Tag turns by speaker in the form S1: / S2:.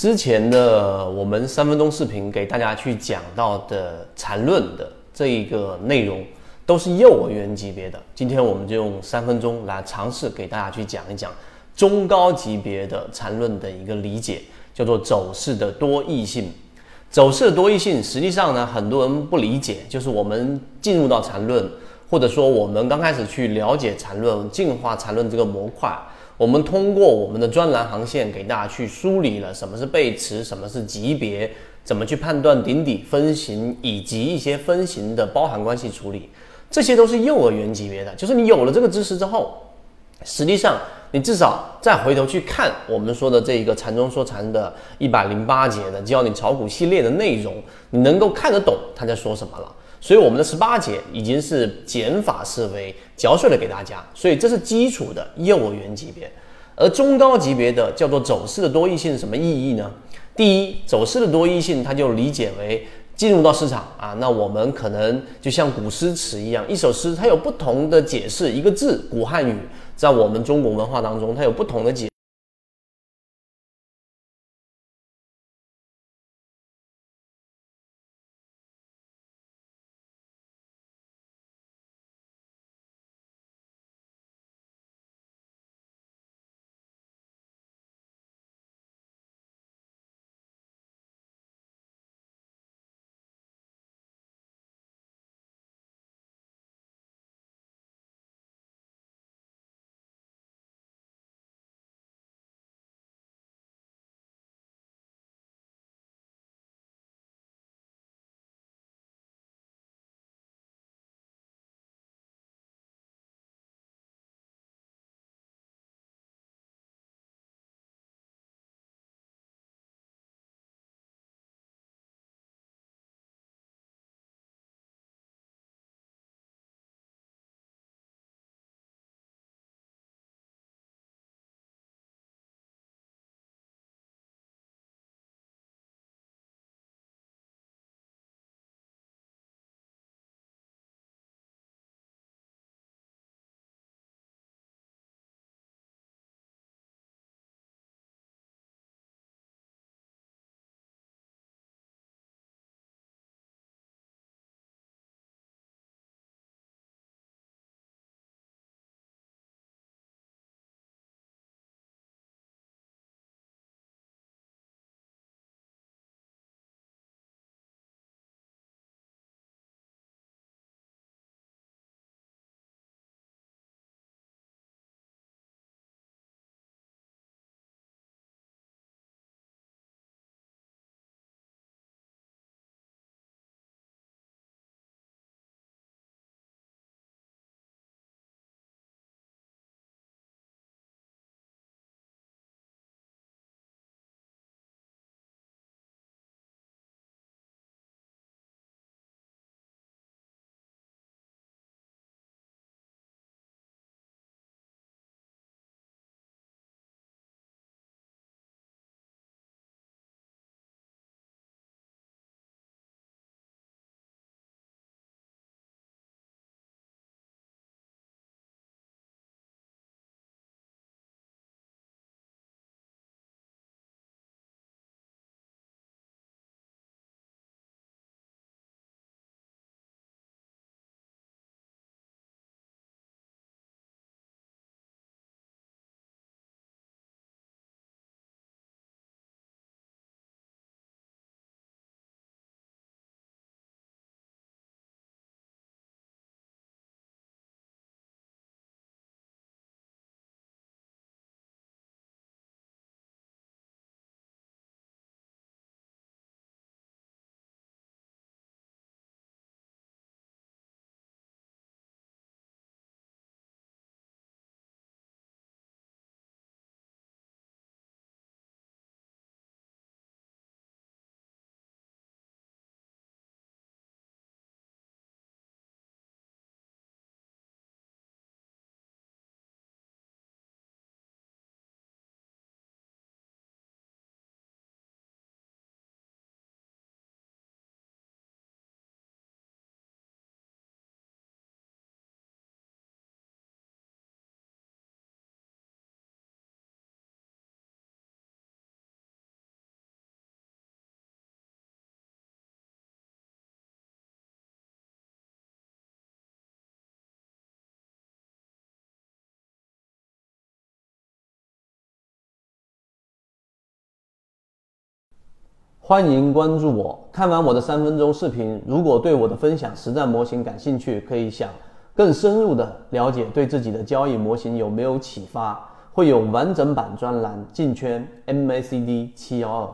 S1: 之前的我们三分钟视频给大家去讲到的缠论的这一个内容，都是幼儿园级别的。今天我们就用三分钟来尝试给大家去讲一讲中高级别的缠论的一个理解，叫做走势的多异性。走势的多异性，实际上呢，很多人不理解，就是我们进入到缠论，或者说我们刚开始去了解缠论、进化缠论这个模块，我们通过我们的专栏航线给大家去梳理了什么是背驰，什么是级别，怎么去判断顶底分型，以及一些分型的包含关系处理，这些都是幼儿园级别的。就是你有了这个知识之后，实际上。你至少再回头去看我们说的这一个禅中说禅的一百零八节的教你炒股系列的内容，你能够看得懂他在说什么了。所以我们的十八节已经是减法思维嚼碎了给大家，所以这是基础的幼儿园级别。而中高级别的叫做走势的多义性什么意义呢？第一，走势的多义性，它就理解为进入到市场啊，那我们可能就像古诗词一样，一首诗它有不同的解释，一个字古汉语。在我们中国文化当中，它有不同的解。欢迎关注我。看完我的三分钟视频，如果对我的分享实战模型感兴趣，可以想更深入的了解，对自己的交易模型有没有启发？会有完整版专栏进圈 MACD 七幺二。